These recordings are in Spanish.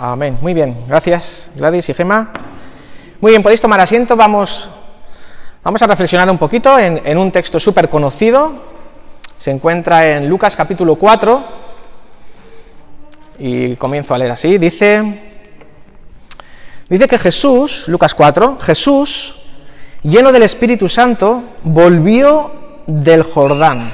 Amén. Muy bien. Gracias, Gladys y Gema. Muy bien, podéis tomar asiento. Vamos, vamos a reflexionar un poquito en, un texto súper conocido. Se encuentra en Lucas capítulo 4. Y comienzo a leer así. Dice, dice que Jesús, Lucas 4, Jesús, lleno del Espíritu Santo, volvió del Jordán.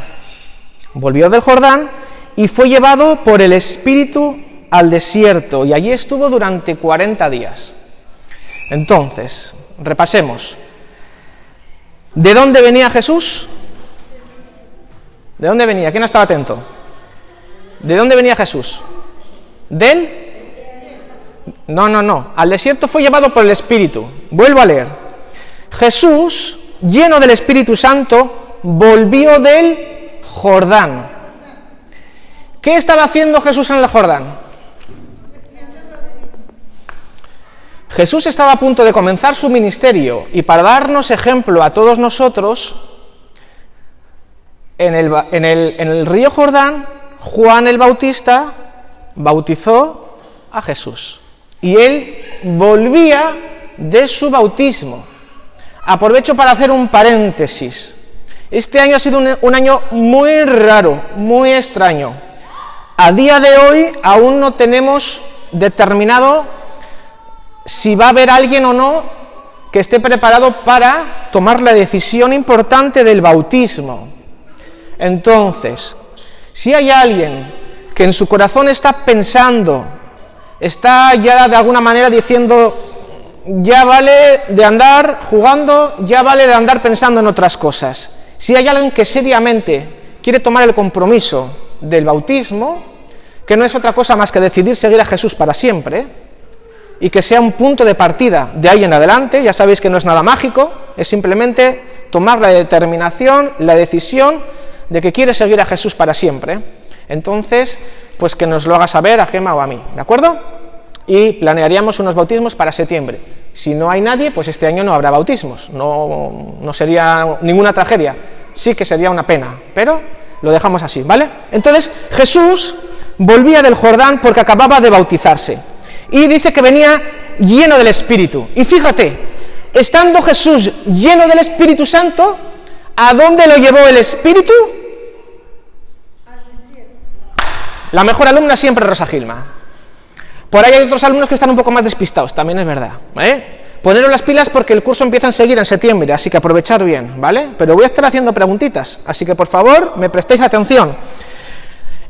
Volvió del Jordán y fue llevado por el Espíritu al desierto y allí estuvo durante 40 días. Entonces, repasemos. ¿De dónde venía Jesús? ¿De dónde venía? ¿Quién estaba atento? ¿De dónde venía Jesús? ¿Del? No, no, no. Al desierto fue llevado por el Espíritu. Vuelvo a leer. Jesús, lleno del Espíritu Santo, volvió del Jordán. ¿Qué estaba haciendo Jesús en el Jordán? Jesús estaba a punto de comenzar su ministerio y para darnos ejemplo a todos nosotros, en el, río Jordán, Juan el Bautista bautizó a Jesús y él volvía de su bautismo. Aprovecho para hacer un paréntesis. Este año ha sido un, año muy raro, muy extraño. A día de hoy aún no tenemos determinado si va a haber alguien o no que esté preparado para tomar la decisión importante del bautismo. Entonces, si hay alguien que en su corazón está pensando, está ya de alguna manera diciendo, ya vale de andar jugando, ya vale de andar pensando en otras cosas. Si hay alguien que seriamente quiere tomar el compromiso del bautismo, que no es otra cosa más que decidir seguir a Jesús para siempre, y que sea un punto de partida de ahí en adelante, ya sabéis que no es nada mágico, es simplemente tomar la determinación, la decisión de que quiere seguir a Jesús para siempre. Entonces, pues que nos lo haga saber a Gema o a mí, ¿de acuerdo? Y planearíamos unos bautismos para septiembre. Si no hay nadie, pues este año no habrá bautismos, no, no sería ninguna tragedia, sí que sería una pena, pero lo dejamos así, ¿vale? Entonces, Jesús volvía del Jordán porque acababa de bautizarse y dice que venía lleno del Espíritu. Y fíjate, estando Jesús lleno del Espíritu Santo, ¿a dónde lo llevó el Espíritu? La mejor alumna siempre Rosa Gilma. Por ahí hay otros alumnos que están un poco más despistados, también es verdad. ¿eh? Poneros las pilas porque el curso empieza enseguida en septiembre, así que aprovechar bien, ¿vale? Pero voy a estar haciendo preguntitas, así que por favor me prestéis atención.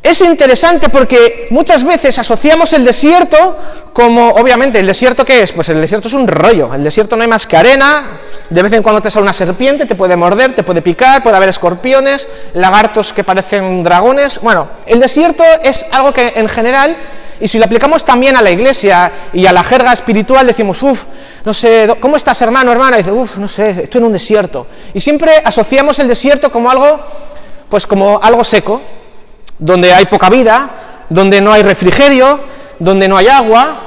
Es interesante porque muchas veces asociamos el desierto como, obviamente, ¿el desierto qué es? Pues el desierto es un rollo, el desierto no hay más que arena, de vez en cuando te sale una serpiente, te puede morder, te puede picar, puede haber escorpiones, lagartos que parecen dragones. Bueno, el desierto es algo que en general, y si lo aplicamos también a la iglesia y a la jerga espiritual, decimos, uff, no sé, ¿cómo estás hermano, hermana? Dice, uff, no sé, estoy en un desierto. Y siempre asociamos el desierto como algo, pues como algo seco, donde hay poca vida, donde no hay refrigerio, donde no hay agua.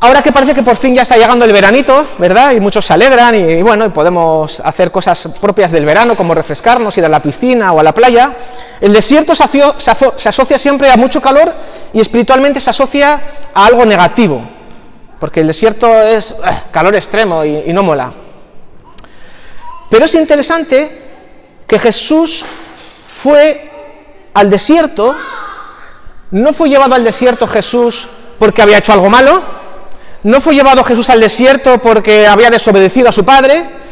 Ahora que parece que por fin ya está llegando el veranito, ¿verdad? Y muchos se alegran y, bueno, y podemos hacer cosas propias del verano, como refrescarnos, ir a la piscina o a la playa. El desierto se, asocia, siempre a mucho calor y espiritualmente se asocia a algo negativo, porque el desierto es uh, calor extremo y no mola. Pero es interesante que Jesús fue al desierto, no fue llevado al desierto Jesús porque había hecho algo malo, no fue llevado Jesús al desierto porque había desobedecido a su padre.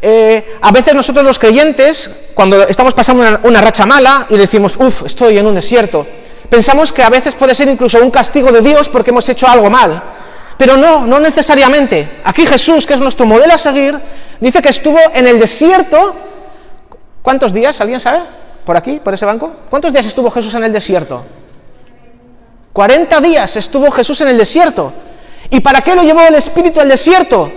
Eh, a veces nosotros los creyentes, cuando estamos pasando una, una racha mala y decimos, uff, estoy en un desierto, pensamos que a veces puede ser incluso un castigo de Dios porque hemos hecho algo mal. Pero no, no necesariamente. Aquí Jesús, que es nuestro modelo a seguir, dice que estuvo en el desierto. ¿Cuántos días? ¿Alguien sabe? Por aquí, por ese banco? ¿Cuántos días estuvo Jesús en el desierto? 40 días estuvo Jesús en el desierto. ¿Y para qué lo llevó el Espíritu al desierto?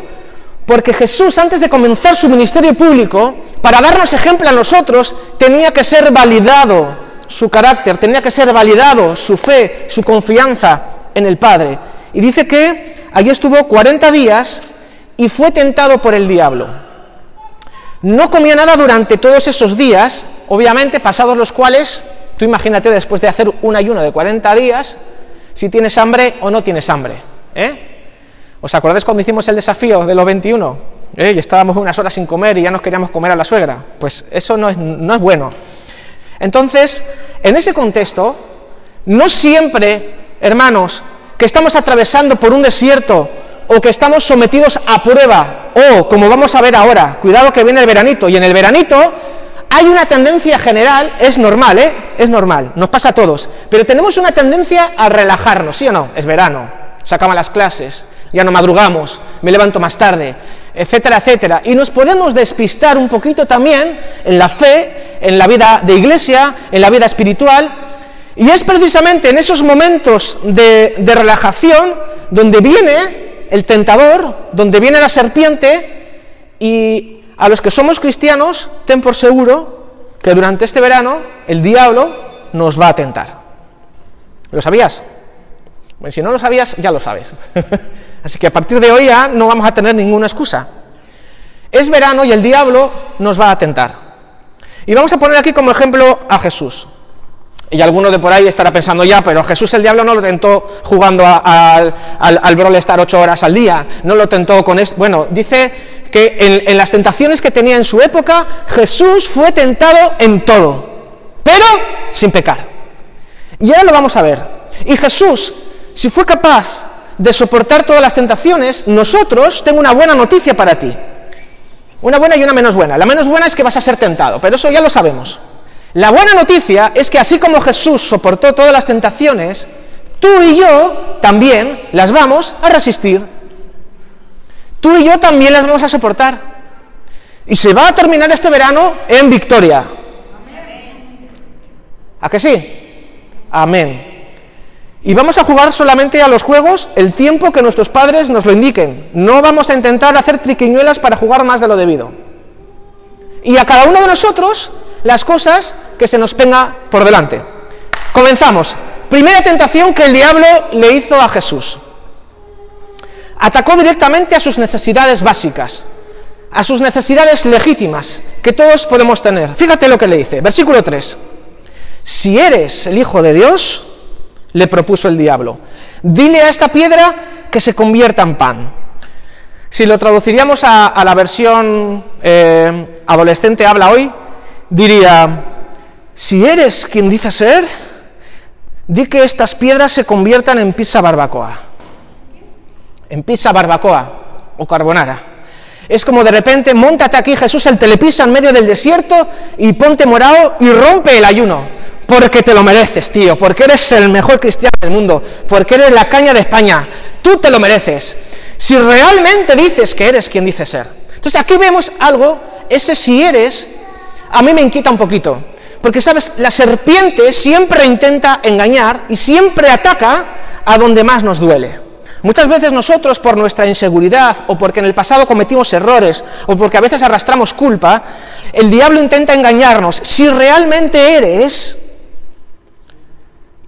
Porque Jesús, antes de comenzar su ministerio público, para darnos ejemplo a nosotros, tenía que ser validado su carácter, tenía que ser validado su fe, su confianza en el Padre. Y dice que allí estuvo 40 días y fue tentado por el diablo. No comía nada durante todos esos días, obviamente pasados los cuales, tú imagínate después de hacer un ayuno de 40 días, si tienes hambre o no tienes hambre. ¿eh? ¿Os acordáis cuando hicimos el desafío de los 21? ¿Eh? Y estábamos unas horas sin comer y ya nos queríamos comer a la suegra. Pues eso no es, no es bueno. Entonces, en ese contexto, no siempre, hermanos, que estamos atravesando por un desierto o que estamos sometidos a prueba, o como vamos a ver ahora, cuidado que viene el veranito, y en el veranito hay una tendencia general, es normal, ¿eh? Es normal, nos pasa a todos, pero tenemos una tendencia a relajarnos, ¿sí o no? Es verano, se acaban las clases, ya no madrugamos, me levanto más tarde, etcétera, etcétera. Y nos podemos despistar un poquito también en la fe, en la vida de iglesia, en la vida espiritual. Y es precisamente en esos momentos de, de relajación donde viene el tentador, donde viene la serpiente, y a los que somos cristianos, ten por seguro que durante este verano el diablo nos va a tentar. ¿Lo sabías? Bueno, si no lo sabías, ya lo sabes. Así que a partir de hoy ya no vamos a tener ninguna excusa. Es verano y el diablo nos va a tentar. Y vamos a poner aquí como ejemplo a Jesús. Y alguno de por ahí estará pensando, ya, pero Jesús el diablo no lo tentó jugando al, al Brawl Star ocho horas al día, no lo tentó con esto. Bueno, dice que en, en las tentaciones que tenía en su época, Jesús fue tentado en todo, pero sin pecar. Y ahora lo vamos a ver. Y Jesús, si fue capaz de soportar todas las tentaciones, nosotros tengo una buena noticia para ti. Una buena y una menos buena. La menos buena es que vas a ser tentado, pero eso ya lo sabemos. La buena noticia es que así como Jesús soportó todas las tentaciones, tú y yo también las vamos a resistir. Tú y yo también las vamos a soportar. Y se va a terminar este verano en victoria. ¿A que sí? Amén. Y vamos a jugar solamente a los juegos el tiempo que nuestros padres nos lo indiquen. No vamos a intentar hacer triquiñuelas para jugar más de lo debido. Y a cada uno de nosotros las cosas que se nos venga por delante. Comenzamos. Primera tentación que el diablo le hizo a Jesús. Atacó directamente a sus necesidades básicas, a sus necesidades legítimas que todos podemos tener. Fíjate lo que le dice, versículo 3. Si eres el Hijo de Dios, le propuso el diablo, dile a esta piedra que se convierta en pan. Si lo traduciríamos a, la versión eh, adolescente habla hoy, diría, si eres quien dice ser, di que estas piedras se conviertan en pizza barbacoa. En pizza barbacoa o carbonara. Es como de repente, montate aquí Jesús el telepisa en medio del desierto y ponte morado y rompe el ayuno. Porque te lo mereces, tío, porque eres el mejor cristiano del mundo, porque eres la caña de España. Tú te lo mereces. Si realmente dices que eres quien dice ser. Entonces aquí vemos algo, ese si eres a mí me inquieta un poquito. Porque, ¿sabes? La serpiente siempre intenta engañar y siempre ataca a donde más nos duele. Muchas veces nosotros, por nuestra inseguridad o porque en el pasado cometimos errores o porque a veces arrastramos culpa, el diablo intenta engañarnos si realmente eres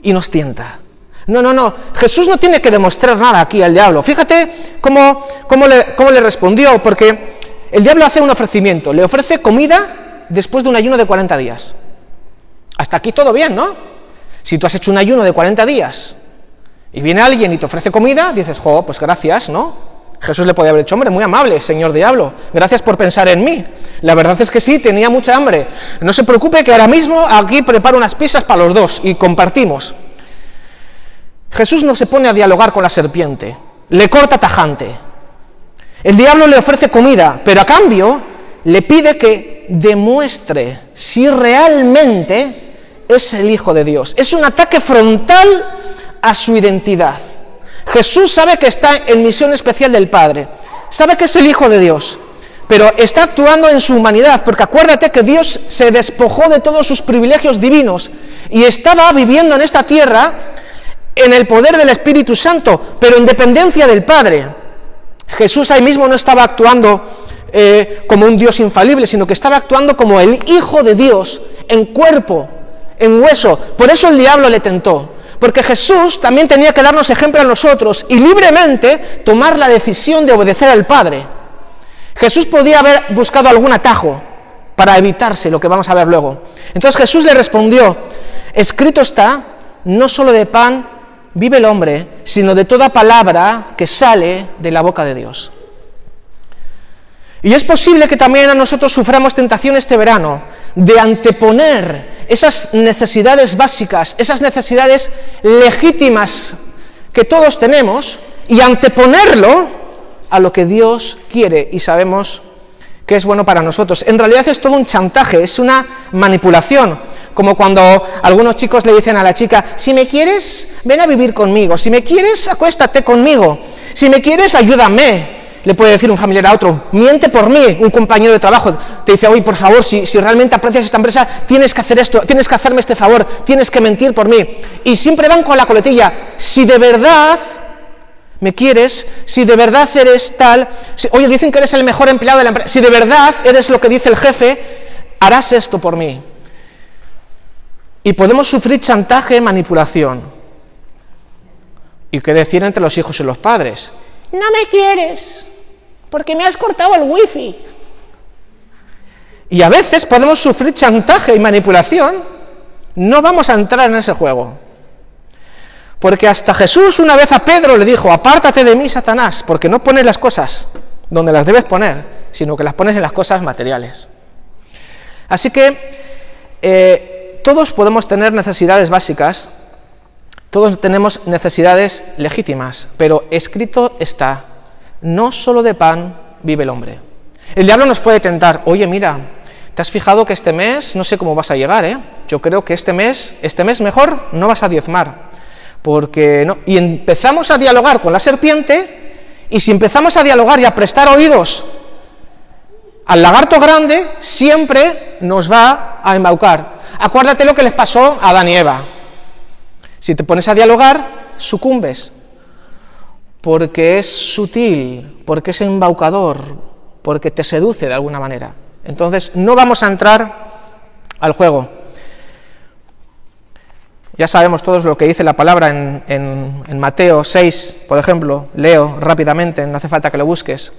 y nos tienta. No, no, no. Jesús no tiene que demostrar nada aquí al diablo. Fíjate cómo, cómo, le, cómo le respondió, porque el diablo hace un ofrecimiento. Le ofrece comida después de un ayuno de 40 días. Hasta aquí todo bien, ¿no? Si tú has hecho un ayuno de 40 días y viene alguien y te ofrece comida, dices, jo, pues gracias, ¿no? Jesús le podía haber dicho, hombre, muy amable, señor diablo, gracias por pensar en mí. La verdad es que sí, tenía mucha hambre. No se preocupe que ahora mismo aquí preparo unas pizzas para los dos y compartimos. Jesús no se pone a dialogar con la serpiente, le corta tajante. El diablo le ofrece comida, pero a cambio le pide que demuestre si realmente es el Hijo de Dios. Es un ataque frontal a su identidad. Jesús sabe que está en misión especial del Padre, sabe que es el Hijo de Dios, pero está actuando en su humanidad, porque acuérdate que Dios se despojó de todos sus privilegios divinos y estaba viviendo en esta tierra en el poder del Espíritu Santo, pero en dependencia del Padre. Jesús ahí mismo no estaba actuando eh, como un Dios infalible, sino que estaba actuando como el Hijo de Dios en cuerpo, en hueso. Por eso el diablo le tentó. Porque Jesús también tenía que darnos ejemplo a nosotros y libremente tomar la decisión de obedecer al Padre. Jesús podía haber buscado algún atajo para evitarse lo que vamos a ver luego. Entonces Jesús le respondió, escrito está, no solo de pan vive el hombre, sino de toda palabra que sale de la boca de Dios. Y es posible que también a nosotros suframos tentación este verano de anteponer esas necesidades básicas, esas necesidades legítimas que todos tenemos, y anteponerlo a lo que Dios quiere y sabemos que es bueno para nosotros. En realidad es todo un chantaje, es una manipulación, como cuando algunos chicos le dicen a la chica, si me quieres, ven a vivir conmigo, si me quieres, acuéstate conmigo, si me quieres, ayúdame, le puede decir un familiar a otro, miente por mí, un compañero de trabajo, te dice, oye, por favor, si, si, realmente aprecias esta empresa, tienes que hacer esto, tienes que hacerme este favor, tienes que mentir por mí. Y siempre van con la coletilla, si de verdad me quieres, si de verdad eres tal, oye, dicen que eres el mejor empleado de la empresa, si de verdad eres lo que dice el jefe, harás esto por mí. Y podemos sufrir chantaje, manipulación. Y qué decir entre los hijos y los padres. No me quieres, porque me has cortado el wifi. Y a veces podemos sufrir chantaje y manipulación. No vamos a entrar en ese juego. Porque hasta Jesús una vez a Pedro le dijo, apártate de mí, Satanás, porque no pones las cosas donde las debes poner, sino que las pones en las cosas materiales. Así que eh, todos podemos tener necesidades básicas, todos tenemos necesidades legítimas, pero escrito está, no solo de pan vive el hombre. El diablo nos puede tentar, oye, mira, ¿te has fijado que este mes no sé cómo vas a llegar, eh? Yo creo que este mes, este mes mejor no vas a diezmar porque no. Y empezamos a dialogar con la serpiente, y si empezamos a dialogar y a prestar oídos al lagarto grande, siempre nos va a embaucar. Acuérdate lo que les pasó a Adán y Eva. Si te pones a dialogar, sucumbes, porque es sutil, porque es embaucador, porque te seduce de alguna manera. Entonces, no vamos a entrar al juego. Ya sabemos todos lo que dice la palabra en, Mateo 6, por ejemplo, leo rápidamente, no hace falta que lo busques.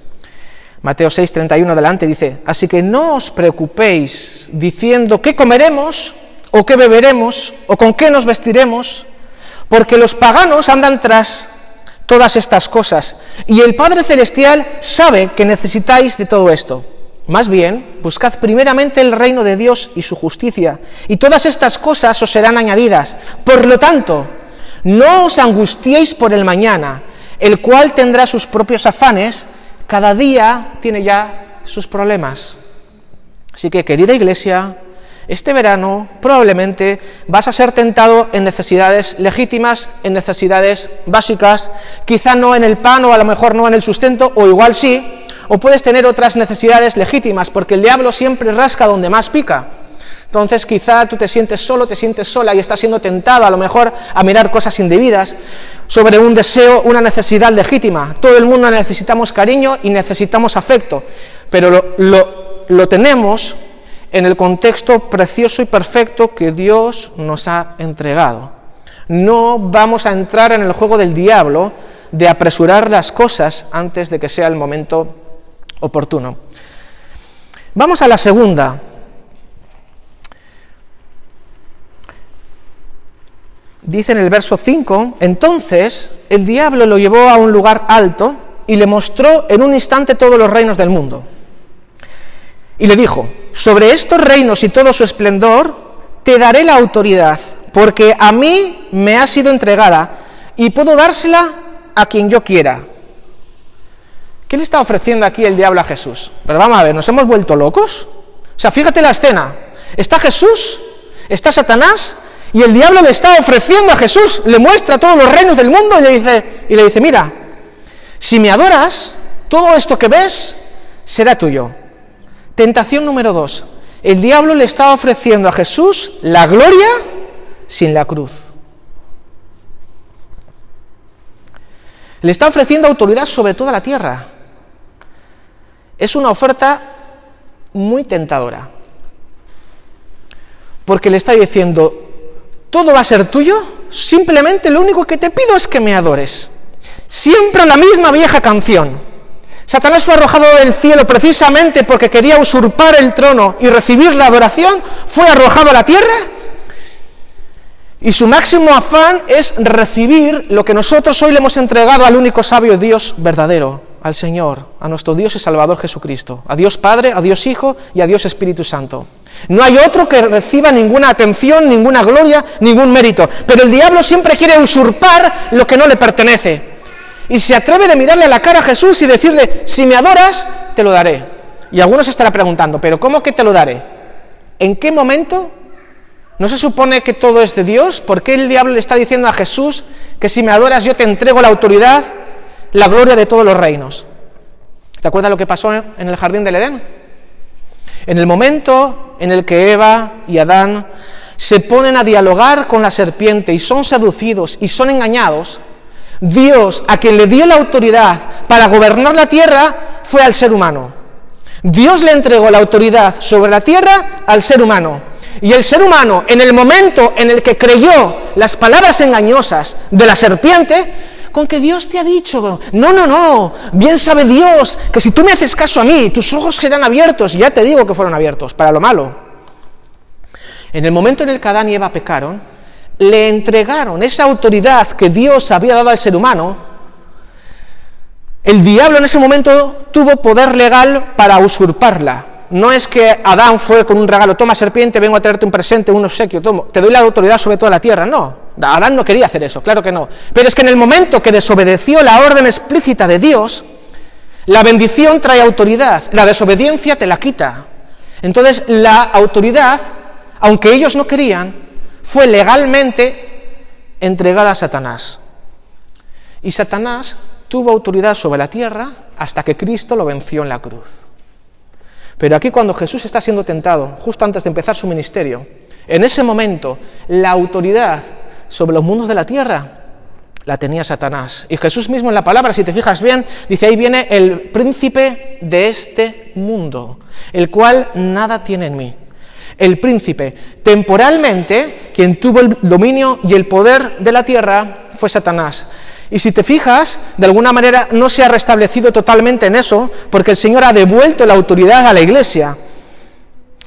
Mateo 6, 31 adelante dice, así que no os preocupéis diciendo qué comeremos o qué beberemos o con qué nos vestiremos, porque los paganos andan tras todas estas cosas y el Padre Celestial sabe que necesitáis de todo esto. Más bien, buscad primeramente el reino de Dios y su justicia, y todas estas cosas os serán añadidas. Por lo tanto, no os angustiéis por el mañana, el cual tendrá sus propios afanes, cada día tiene ya sus problemas. Así que, querida iglesia, este verano probablemente vas a ser tentado en necesidades legítimas, en necesidades básicas, quizá no en el pan o a lo mejor no en el sustento, o igual sí, o puedes tener otras necesidades legítimas, porque el diablo siempre rasca donde más pica. Entonces quizá tú te sientes solo, te sientes sola y estás siendo tentado a lo mejor a mirar cosas indebidas sobre un deseo, una necesidad legítima. Todo el mundo necesitamos cariño y necesitamos afecto, pero lo, lo tenemos en el contexto precioso y perfecto que Dios nos ha entregado. No vamos a entrar en el juego del diablo de apresurar las cosas antes de que sea el momento oportuno. Vamos a la segunda. Dice en el verso 5, entonces el diablo lo llevó a un lugar alto y le mostró en un instante todos los reinos del mundo. Y le dijo, sobre estos reinos y todo su esplendor, te daré la autoridad, porque a mí me ha sido entregada y puedo dársela a quien yo quiera. ¿Qué le está ofreciendo aquí el diablo a Jesús? Pero vamos a ver, ¿nos hemos vuelto locos? O sea, fíjate la escena. Está Jesús, está Satanás, y el diablo le está ofreciendo a Jesús, le muestra todos los reinos del mundo y le dice, y le dice mira, si me adoras, todo esto que ves será tuyo. Tentación número dos. El diablo le está ofreciendo a Jesús la gloria sin la cruz. Le está ofreciendo autoridad sobre toda la tierra. Es una oferta muy tentadora. Porque le está diciendo, todo va a ser tuyo, simplemente lo único que te pido es que me adores. Siempre la misma vieja canción. Satanás fue arrojado del cielo precisamente porque quería usurpar el trono y recibir la adoración, fue arrojado a la tierra. Y su máximo afán es recibir lo que nosotros hoy le hemos entregado al único sabio Dios verdadero, al Señor, a nuestro Dios y Salvador Jesucristo, a Dios Padre, a Dios Hijo y a Dios Espíritu Santo. No hay otro que reciba ninguna atención, ninguna gloria, ningún mérito. Pero el diablo siempre quiere usurpar lo que no le pertenece. Y se atreve de mirarle a la cara a Jesús y decirle, si me adoras, te lo daré. Y algunos estará preguntando, pero ¿cómo que te lo daré? ¿En qué momento ¿No se supone que todo es de Dios? ¿Por qué el diablo le está diciendo a Jesús que si me adoras yo te entrego la autoridad, la gloria de todos los reinos? ¿Te acuerdas lo que pasó en el jardín del Edén? En el momento en el que Eva y Adán se ponen a dialogar con la serpiente y son seducidos y son engañados, Dios, a quien le dio la autoridad para gobernar la tierra, fue al ser humano. Dios le entregó la autoridad sobre la tierra al ser humano. Y el ser humano, en el momento en el que creyó las palabras engañosas de la serpiente, con que Dios te ha dicho, no, no, no, bien sabe Dios que si tú me haces caso a mí, tus ojos serán abiertos, y ya te digo que fueron abiertos, para lo malo. En el momento en el que Adán y Eva pecaron, le entregaron esa autoridad que Dios había dado al ser humano, el diablo en ese momento tuvo poder legal para usurparla, no es que Adán fue con un regalo, toma serpiente, vengo a traerte un presente, un obsequio, tomo, te doy la autoridad sobre toda la tierra. No, Adán no quería hacer eso, claro que no. Pero es que en el momento que desobedeció la orden explícita de Dios, la bendición trae autoridad, la desobediencia te la quita. Entonces la autoridad, aunque ellos no querían, fue legalmente entregada a Satanás. Y Satanás tuvo autoridad sobre la tierra hasta que Cristo lo venció en la cruz. Pero aquí cuando Jesús está siendo tentado, justo antes de empezar su ministerio, en ese momento la autoridad sobre los mundos de la tierra la tenía Satanás. Y Jesús mismo en la palabra, si te fijas bien, dice ahí viene el príncipe de este mundo, el cual nada tiene en mí. El príncipe, temporalmente, quien tuvo el dominio y el poder de la tierra fue Satanás. Y si te fijas, de alguna manera no se ha restablecido totalmente en eso, porque el Señor ha devuelto la autoridad a la iglesia.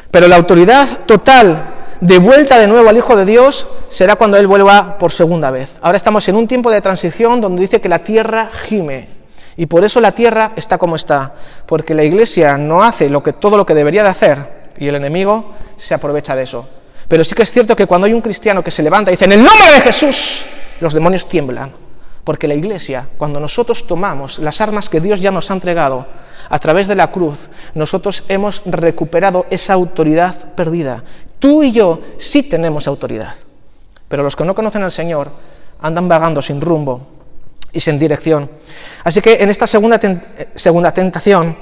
Pero la autoridad total, devuelta de nuevo al Hijo de Dios, será cuando Él vuelva por segunda vez. Ahora estamos en un tiempo de transición donde dice que la tierra gime. Y por eso la tierra está como está, porque la iglesia no hace lo que, todo lo que debería de hacer y el enemigo se aprovecha de eso. Pero sí que es cierto que cuando hay un cristiano que se levanta y dice, en el nombre de Jesús, los demonios tiemblan. Porque la Iglesia, cuando nosotros tomamos las armas que Dios ya nos ha entregado a través de la cruz, nosotros hemos recuperado esa autoridad perdida. Tú y yo sí tenemos autoridad, pero los que no conocen al Señor andan vagando sin rumbo y sin dirección. Así que en esta segunda, segunda tentación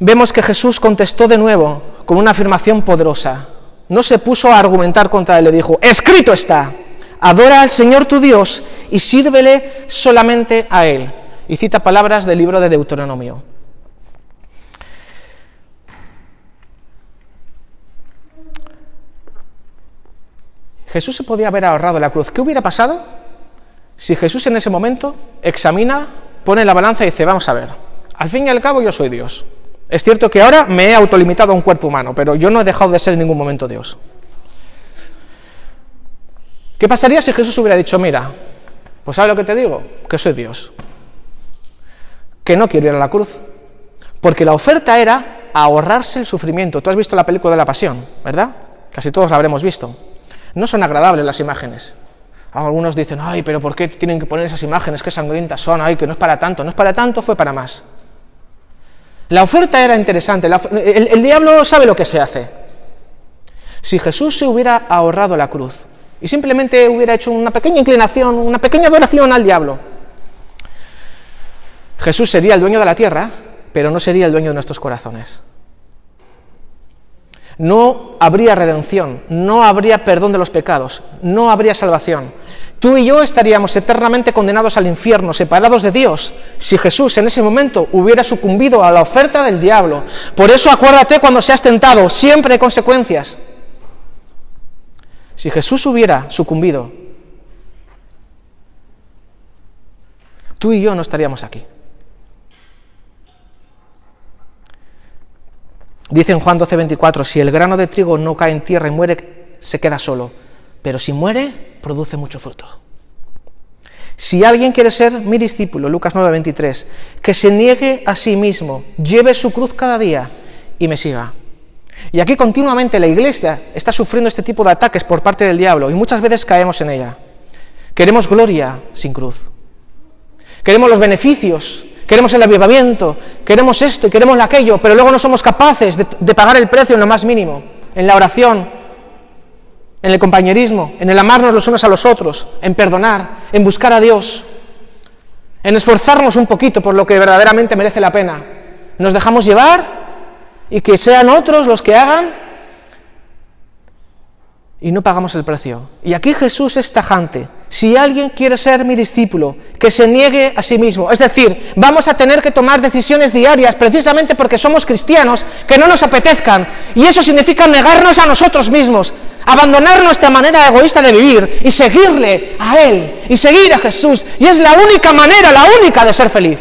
vemos que Jesús contestó de nuevo con una afirmación poderosa. No se puso a argumentar contra él, le dijo, escrito está. Adora al Señor tu Dios y sírvele solamente a Él. Y cita palabras del libro de Deuteronomio. Jesús se podía haber ahorrado la cruz. ¿Qué hubiera pasado si Jesús en ese momento examina, pone la balanza y dice, vamos a ver, al fin y al cabo yo soy Dios. Es cierto que ahora me he autolimitado a un cuerpo humano, pero yo no he dejado de ser en ningún momento Dios. ¿Qué pasaría si Jesús hubiera dicho, mira, pues ¿sabes lo que te digo? Que soy Dios. Que no quiero ir a la cruz. Porque la oferta era ahorrarse el sufrimiento. Tú has visto la película de la pasión, ¿verdad? Casi todos la habremos visto. No son agradables las imágenes. Algunos dicen, ay, pero ¿por qué tienen que poner esas imágenes? Qué sangrientas son, ay, que no es para tanto. No es para tanto, fue para más. La oferta era interesante. el, el diablo sabe lo que se hace. Si Jesús se hubiera ahorrado la cruz, y simplemente hubiera hecho una pequeña inclinación, una pequeña adoración al diablo. Jesús sería el dueño de la tierra, pero no sería el dueño de nuestros corazones. No habría redención, no habría perdón de los pecados, no habría salvación. Tú y yo estaríamos eternamente condenados al infierno, separados de Dios, si Jesús en ese momento hubiera sucumbido a la oferta del diablo. Por eso acuérdate cuando seas tentado, siempre hay consecuencias. Si Jesús hubiera sucumbido, tú y yo no estaríamos aquí. Dice en Juan 12:24, si el grano de trigo no cae en tierra y muere, se queda solo, pero si muere, produce mucho fruto. Si alguien quiere ser mi discípulo, Lucas 9:23, que se niegue a sí mismo, lleve su cruz cada día y me siga. Y aquí continuamente la iglesia está sufriendo este tipo de ataques por parte del diablo y muchas veces caemos en ella. Queremos gloria sin cruz. Queremos los beneficios, queremos el avivamiento, queremos esto y queremos aquello, pero luego no somos capaces de, de pagar el precio en lo más mínimo, en la oración, en el compañerismo, en el amarnos los unos a los otros, en perdonar, en buscar a Dios, en esforzarnos un poquito por lo que verdaderamente merece la pena. Nos dejamos llevar y que sean otros los que hagan y no pagamos el precio. Y aquí Jesús es tajante. Si alguien quiere ser mi discípulo, que se niegue a sí mismo. Es decir, vamos a tener que tomar decisiones diarias precisamente porque somos cristianos que no nos apetezcan. Y eso significa negarnos a nosotros mismos, abandonar nuestra manera egoísta de vivir y seguirle a Él y seguir a Jesús. Y es la única manera, la única de ser feliz.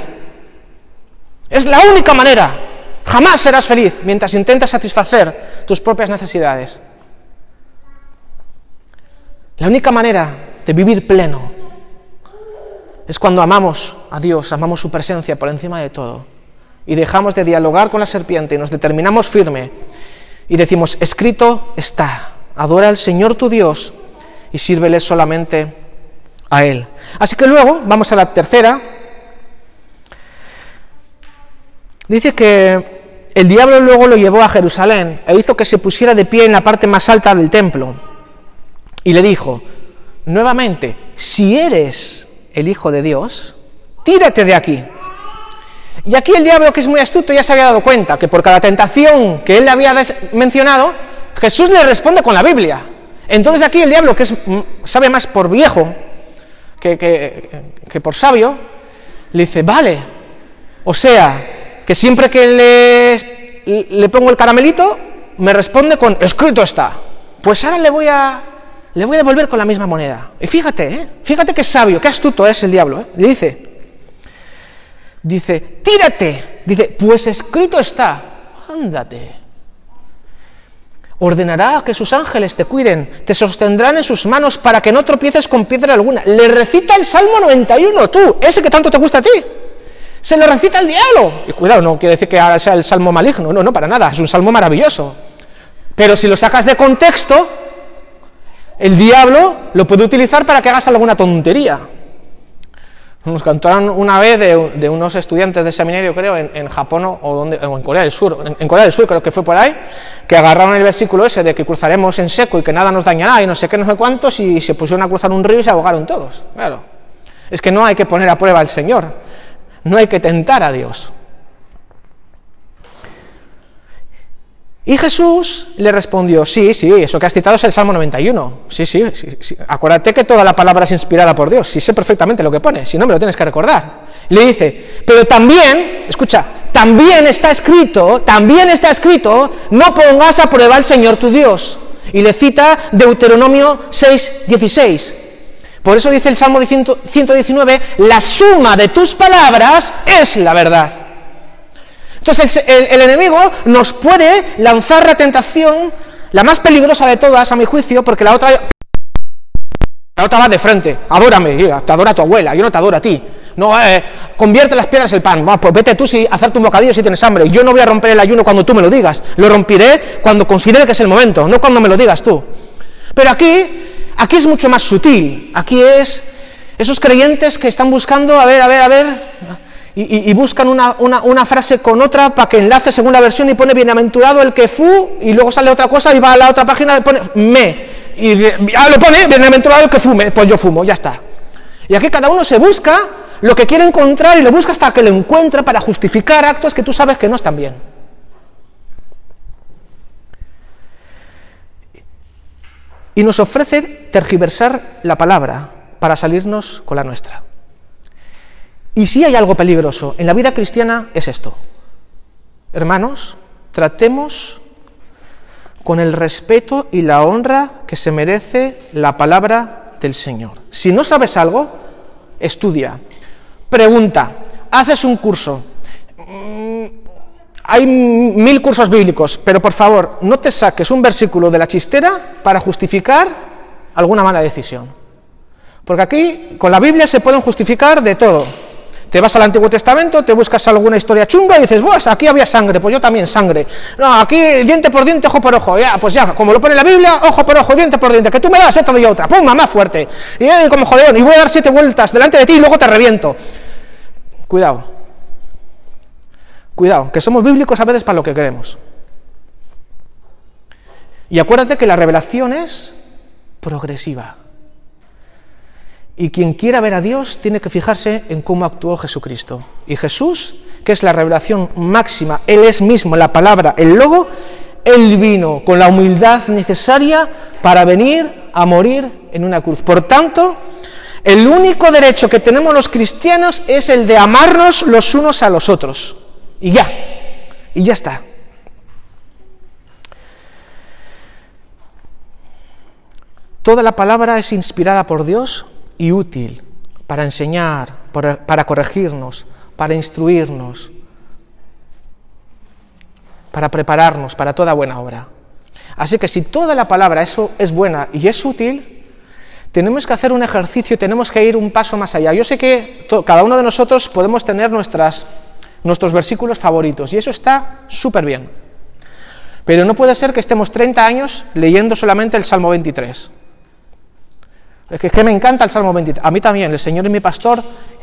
Es la única manera. Jamás serás feliz mientras intentas satisfacer tus propias necesidades. La única manera de vivir pleno es cuando amamos a Dios, amamos su presencia por encima de todo y dejamos de dialogar con la serpiente y nos determinamos firme y decimos, escrito está, adora al Señor tu Dios y sírvele solamente a Él. Así que luego vamos a la tercera. Dice que el diablo luego lo llevó a Jerusalén e hizo que se pusiera de pie en la parte más alta del templo y le dijo, nuevamente, si eres el Hijo de Dios, tírate de aquí. Y aquí el diablo, que es muy astuto, ya se había dado cuenta que por cada tentación que él le había mencionado, Jesús le responde con la Biblia. Entonces aquí el diablo, que es, sabe más por viejo que, que por sabio, le dice, vale, o sea, que siempre que le, le pongo el caramelito, me responde con escrito está. Pues ahora le voy a, le voy a devolver con la misma moneda. Y fíjate, ¿eh? fíjate qué sabio, qué astuto es el diablo. ¿eh? Le dice, dice, tírate. Dice, pues escrito está, ándate. Ordenará que sus ángeles te cuiden, te sostendrán en sus manos para que no tropieces con piedra alguna. Le recita el Salmo 91, tú, ese que tanto te gusta a ti. Se lo recita el diablo. Y cuidado, no quiere decir que sea el salmo maligno, no, no, para nada, es un salmo maravilloso. Pero si lo sacas de contexto, el diablo lo puede utilizar para que hagas alguna tontería. Nos contaron una vez de, unos estudiantes de seminario, creo, en, Japón o, donde, en Corea del Sur, en, Corea del Sur creo que fue por ahí, que agarraron el versículo ese de que cruzaremos en seco y que nada nos dañará y no sé qué, no sé cuántos, y se pusieron a cruzar un río y se ahogaron todos. Claro. Es que no hay que poner a prueba al Señor. No hay que tentar a Dios. Y Jesús le respondió, sí, sí, eso que has citado es el Salmo 91. Sí, sí, sí, acuérdate que toda la palabra es inspirada por Dios. Sí sé perfectamente lo que pone, si no me lo tienes que recordar. Le dice, pero también, escucha, también está escrito, también está escrito, no pongas a prueba al Señor tu Dios. Y le cita Deuteronomio 6, 16. Por eso dice el Salmo 119, la suma de tus palabras es la verdad. Entonces el, enemigo nos puede lanzar la tentación, la más peligrosa de todas, a mi juicio, porque la otra, la otra va de frente, adórame, te adora tu abuela, yo no te adoro a ti. No, eh, convierte las piedras en pan. pues vete tú si hacerte un bocadillo si tienes hambre. Yo no voy a romper el ayuno cuando tú me lo digas. Lo romperé cuando considere que es el momento, no cuando me lo digas tú. Pero aquí Aquí es mucho más sutil, aquí es esos creyentes que están buscando, a ver, a ver, a ver, y, buscan una, frase con otra para que enlace según la versión y pone bienaventurado el que fu, y luego sale otra cosa y va a la otra página y pone me, y ya lo pone bienaventurado el que fume, pues yo fumo, ya está. Y aquí cada uno se busca lo que quiere encontrar y lo busca hasta que lo encuentra para justificar actos que tú sabes que no están bien. y nos ofrece tergiversar la palabra para salirnos con la nuestra. Y si hay algo peligroso en la vida cristiana es esto. Hermanos, tratemos con el respeto y la honra que se merece la palabra del Señor. Si no sabes algo, estudia, pregunta, haces un curso, hay mil cursos bíblicos, pero por favor, no te saques un versículo de la chistera para justificar alguna mala decisión. Porque aquí, con la Biblia, se pueden justificar de todo. Te vas al Antiguo Testamento, te buscas alguna historia chunga y dices, pues aquí había sangre, pues yo también sangre. No, aquí diente por diente, ojo por ojo. Ya, pues ya, como lo pone la Biblia, ojo por ojo, diente por diente. Que tú me das, yo te doy otra. Pum, más fuerte. Y eh, como jodeón, y voy a dar siete vueltas delante de ti y luego te reviento. Cuidado. Cuidado, que somos bíblicos a veces para lo que queremos. Y acuérdate que la revelación es progresiva. Y quien quiera ver a Dios tiene que fijarse en cómo actuó Jesucristo. Y Jesús, que es la revelación máxima, Él es mismo la palabra, el logo, Él vino con la humildad necesaria para venir a morir en una cruz. Por tanto, el único derecho que tenemos los cristianos es el de amarnos los unos a los otros. Y ya, y ya está. Toda la palabra es inspirada por Dios y útil para enseñar, para, corregirnos, para instruirnos, para prepararnos para toda buena obra. Así que si toda la palabra eso es buena y es útil, tenemos que hacer un ejercicio, tenemos que ir un paso más allá. Yo sé que cada uno de nosotros podemos tener nuestras, nuestros versículos favoritos y eso está súper bien. Pero no puede ser que estemos 30 años leyendo solamente el Salmo 23 es que, me encanta el Salmo 23. A mí también, el Señor es mi pastor,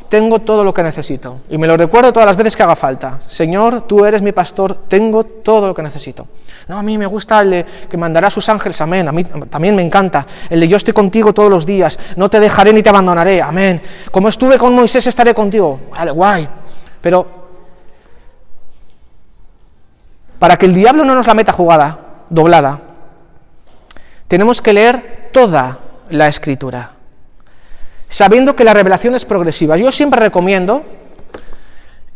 tengo todo lo que necesito. Y me lo recuerdo todas las veces que haga falta. Señor, tú eres mi pastor, tengo todo lo que necesito. No, a mí me gusta el de que mandará a sus ángeles, amén. A mí también me encanta. El de yo estoy contigo todos los días, no te dejaré ni te abandonaré, amén. Como estuve con Moisés, estaré contigo. Vale, guay. Pero para que el diablo no nos la meta jugada, doblada, tenemos que leer toda la escritura, sabiendo que la revelación es progresiva. Yo siempre recomiendo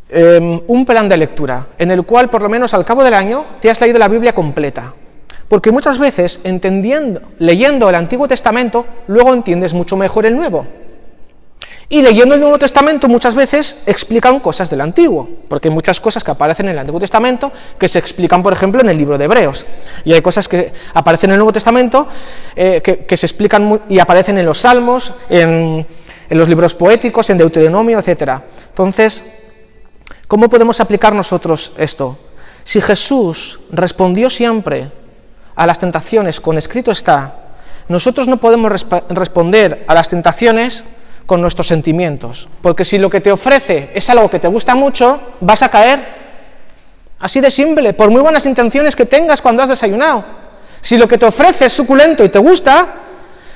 em, un plan de lectura, en el cual por lo menos al cabo del año te has leído la Biblia completa. Porque muchas veces, entendiendo, leyendo el Antiguo Testamento, luego entiendes mucho mejor el Nuevo. Y leyendo el Nuevo Testamento muchas veces explican cosas del Antiguo, porque hay muchas cosas que aparecen en el Antiguo Testamento que se explican, por ejemplo, en el libro de Hebreos. Y hay cosas que aparecen en el Nuevo Testamento eh, que, se explican y aparecen en los Salmos, en, los libros poéticos, en Deuteronomio, etc. Entonces, ¿cómo podemos aplicar nosotros esto? Si Jesús respondió siempre a las tentaciones con escrito está, nosotros no podemos responder a las tentaciones con nuestros sentimientos. Porque si lo que te ofrece es algo que te gusta mucho, vas a caer. Así de simple, por muy buenas intenciones que tengas cuando has desayunado. Si lo que te ofrece es suculento y te gusta,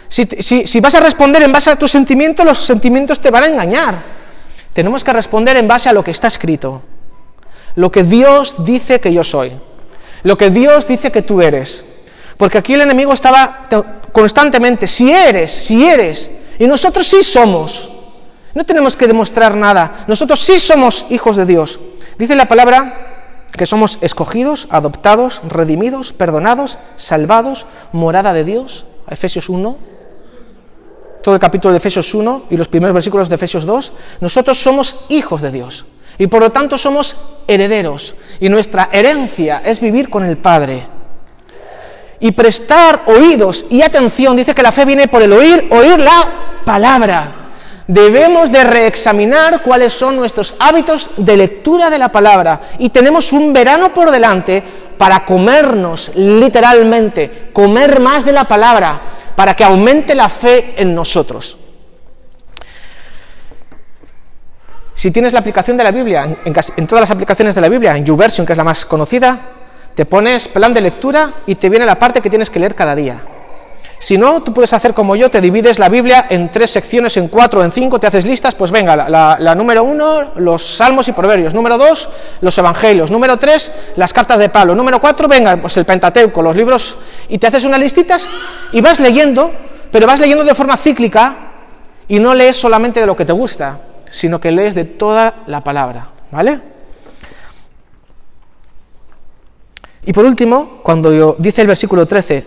si, si vas a responder en base a tus sentimientos, los sentimientos te van a engañar. Tenemos que responder en base a lo que está escrito. Lo que Dios dice que yo soy. Lo que Dios dice que tú eres. Porque aquí el enemigo estaba constantemente, si eres, si eres, y nosotros sí somos. No tenemos que demostrar nada. Nosotros sí somos hijos de Dios. Dice la palabra que somos escogidos, adoptados, redimidos, perdonados, salvados, morada de Dios. Efesios 1. Todo el capítulo de Efesios 1 y los primeros versículos de Efesios 2. Nosotros somos hijos de Dios. Y por lo tanto somos herederos. Y nuestra herencia es vivir con el Padre y prestar oídos y atención. Dice que la fe viene por el oír, oír la palabra. Debemos de reexaminar cuáles son nuestros hábitos de lectura de la palabra y tenemos un verano por delante para comernos literalmente, comer más de la palabra, para que aumente la fe en nosotros. Si tienes la aplicación de la Biblia, en, todas las aplicaciones de la Biblia, en YouVersion, que es la más conocida, te pones plan de lectura y te viene la parte que tienes que leer cada día. Si no, tú puedes hacer como yo, te divides la Biblia en tres secciones, en cuatro, en cinco, te haces listas, pues venga, la, número uno, los salmos y proverbios, número dos, los evangelios, número tres, las cartas de Pablo, número cuatro, venga, pues el Pentateuco, los libros, y te haces unas listitas y vas leyendo, pero vas leyendo de forma cíclica y no lees solamente de lo que te gusta, sino que lees de toda la palabra, ¿vale? Y por último, cuando dice el versículo 13,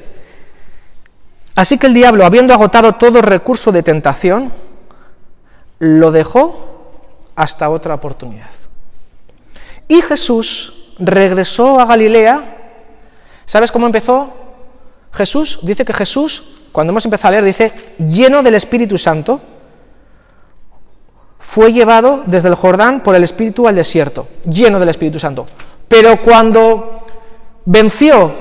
así que el diablo, habiendo agotado todo recurso de tentación, lo dejó hasta otra oportunidad. Y Jesús regresó a Galilea. ¿Sabes cómo empezó? Jesús, dice que Jesús, cuando hemos empezado a leer, dice, lleno del Espíritu Santo, fue llevado desde el Jordán por el Espíritu al desierto, lleno del Espíritu Santo. Pero cuando venció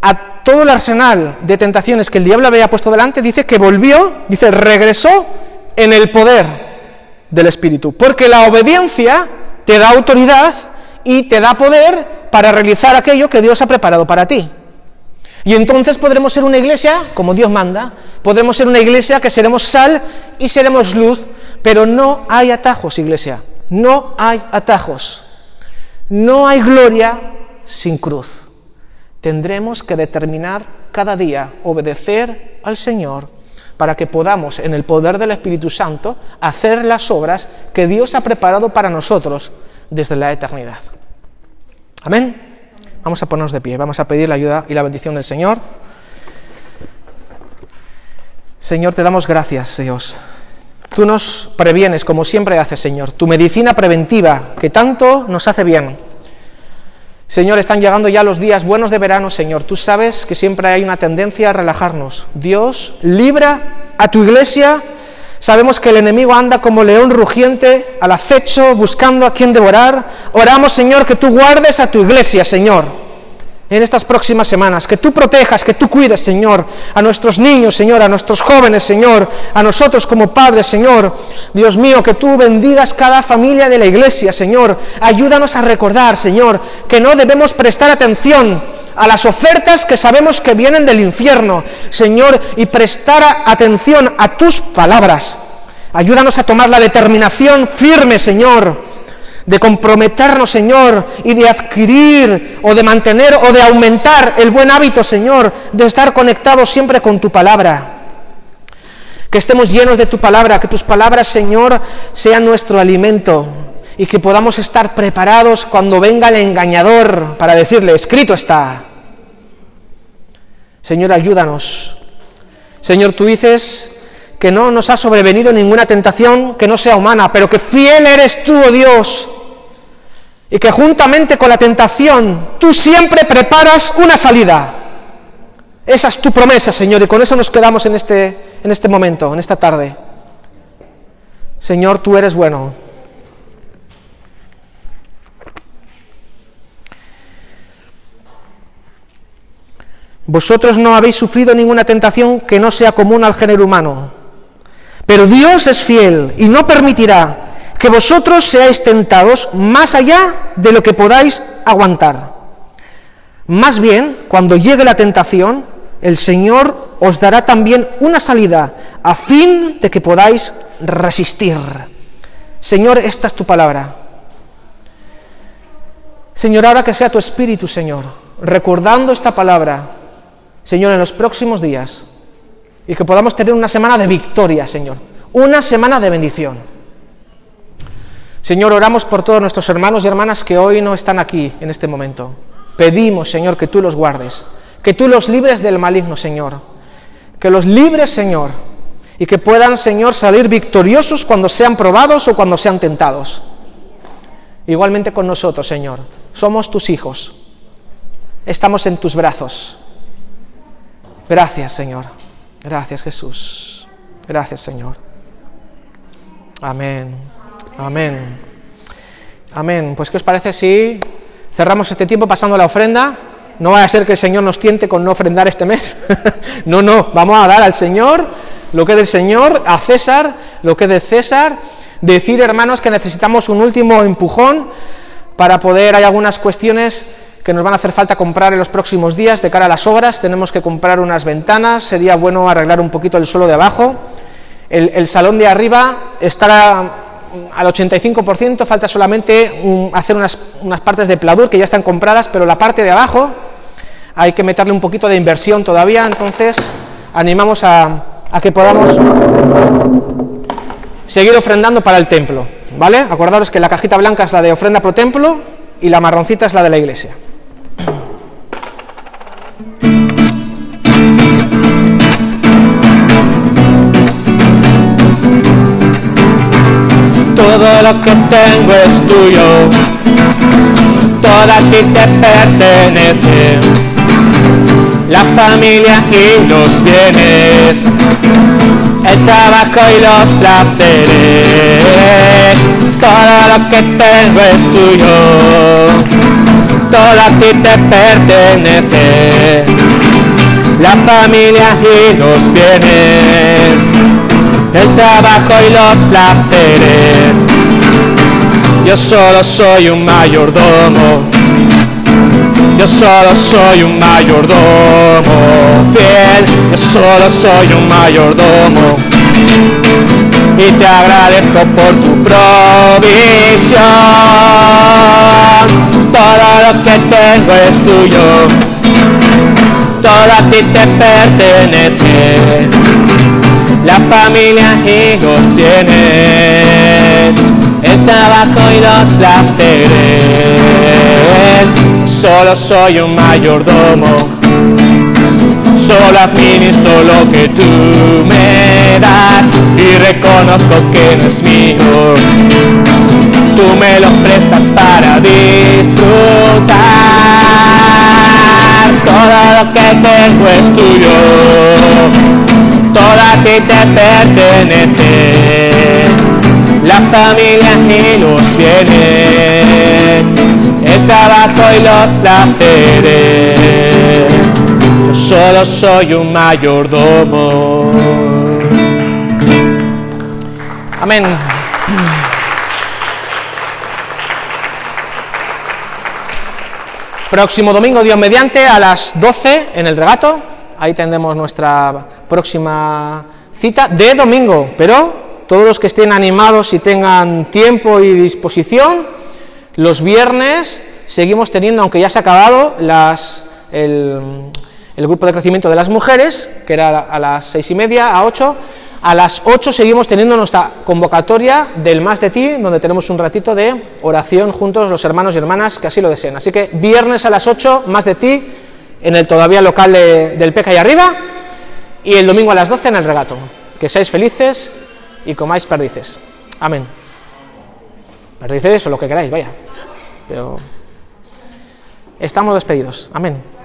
a todo el arsenal de tentaciones que el diablo había puesto delante, dice que volvió, dice, regresó en el poder del Espíritu. Porque la obediencia te da autoridad y te da poder para realizar aquello que Dios ha preparado para ti. Y entonces podremos ser una iglesia como Dios manda, podremos ser una iglesia que seremos sal y seremos luz, pero no hay atajos, iglesia, no hay atajos. No hay gloria sin cruz. Tendremos que determinar cada día obedecer al Señor para que podamos, en el poder del Espíritu Santo, hacer las obras que Dios ha preparado para nosotros desde la eternidad. Amén. Vamos a ponernos de pie, vamos a pedir la ayuda y la bendición del Señor. Señor, te damos gracias, Dios. Tú nos previenes como siempre haces, Señor. Tu medicina preventiva, que tanto nos hace bien. Señor, están llegando ya los días buenos de verano, Señor. Tú sabes que siempre hay una tendencia a relajarnos. Dios, libra a tu iglesia. Sabemos que el enemigo anda como león rugiente al acecho, buscando a quien devorar. Oramos, Señor, que tú guardes a tu iglesia, Señor en estas próximas semanas, que tú protejas, que tú cuides, Señor, a nuestros niños, Señor, a nuestros jóvenes, Señor, a nosotros como padres, Señor. Dios mío, que tú bendigas cada familia de la iglesia, Señor. Ayúdanos a recordar, Señor, que no debemos prestar atención a las ofertas que sabemos que vienen del infierno, Señor, y prestar atención a tus palabras. Ayúdanos a tomar la determinación firme, Señor, de comprometernos, Señor, y de adquirir o de mantener o de aumentar el buen hábito, Señor, de estar conectados siempre con tu palabra. Que estemos llenos de tu palabra, que tus palabras, Señor, sean nuestro alimento y que podamos estar preparados cuando venga el engañador para decirle, escrito está. Señor, ayúdanos. Señor, tú dices que no nos ha sobrevenido ninguna tentación que no sea humana, pero que fiel eres tú, oh Dios, y que juntamente con la tentación tú siempre preparas una salida. Esa es tu promesa, Señor, y con eso nos quedamos en este, en este momento, en esta tarde. Señor, tú eres bueno. Vosotros no habéis sufrido ninguna tentación que no sea común al género humano, pero Dios es fiel y no permitirá que vosotros seáis tentados más allá de lo que podáis aguantar. Más bien, cuando llegue la tentación, el Señor os dará también una salida a fin de que podáis resistir. Señor, esta es tu palabra. Señor, ahora que sea tu espíritu, Señor, recordando esta palabra, Señor, en los próximos días, y que podamos tener una semana de victoria, Señor, una semana de bendición. Señor, oramos por todos nuestros hermanos y hermanas que hoy no están aquí en este momento. Pedimos, Señor, que tú los guardes, que tú los libres del maligno, Señor. Que los libres, Señor, y que puedan, Señor, salir victoriosos cuando sean probados o cuando sean tentados. Igualmente con nosotros, Señor. Somos tus hijos. Estamos en tus brazos. Gracias, Señor. Gracias, Jesús. Gracias, Señor. Amén. Amén. Amén. Pues, ¿qué os parece si cerramos este tiempo pasando la ofrenda? No va a ser que el Señor nos tiente con no ofrendar este mes. no, no, vamos a dar al Señor lo que es del Señor, a César lo que es de César. Decir, hermanos, que necesitamos un último empujón para poder, hay algunas cuestiones que nos van a hacer falta comprar en los próximos días de cara a las obras. Tenemos que comprar unas ventanas, sería bueno arreglar un poquito el suelo de abajo. El, el salón de arriba estará al 85%, falta solamente hacer unas, unas, partes de pladur que ya están compradas, pero la parte de abajo hay que meterle un poquito de inversión todavía, entonces animamos a, a que podamos seguir ofrendando para el templo, ¿vale? Acordaros que la cajita blanca es la de ofrenda pro templo y la marroncita es la de la iglesia. Todo lo que tengo es tuyo, todo a ti te pertenece. la familia y los bienes, el trabajo y los placeres, todo lo que tengo es tuyo, todo a ti te pertenece, la familia y los bienes, el trabajo y los placeres, yo solo soy un mayordomo yo solo soy un mayordomo fiel, yo solo soy un mayordomo. Y te agradezco por tu provisión. Todo lo que tengo es tuyo, todo a ti te pertenece. La familia y los tienes, el trabajo y los placeres. Solo soy un mayordomo, solo administro lo que tú me das y reconozco que no es mío. Tú me lo prestas para disfrutar, todo lo que tengo es tuyo, todo a ti te pertenece, la familia y los bienes el trabajo y los placeres. Yo solo soy un mayordomo. Amén. Próximo domingo, Dios mediante, a las 12 en el regato. Ahí tendremos nuestra próxima cita de domingo. Pero todos los que estén animados y tengan tiempo y disposición, los viernes seguimos teniendo, aunque ya se ha acabado, las, el, grupo de crecimiento de las mujeres, que era a las seis y media, a ocho. A las ocho seguimos teniendo nuestra convocatoria del Más de Ti, donde tenemos un ratito de oración juntos los hermanos y hermanas que así lo deseen. Así que viernes a las ocho, Más de Ti, en el todavía local del PECA y arriba, y el domingo a las doce en el regato. Que seáis felices y comáis perdices. Amén. Perdices o lo que queráis, vaya. Pero estamos despedidos. Amén.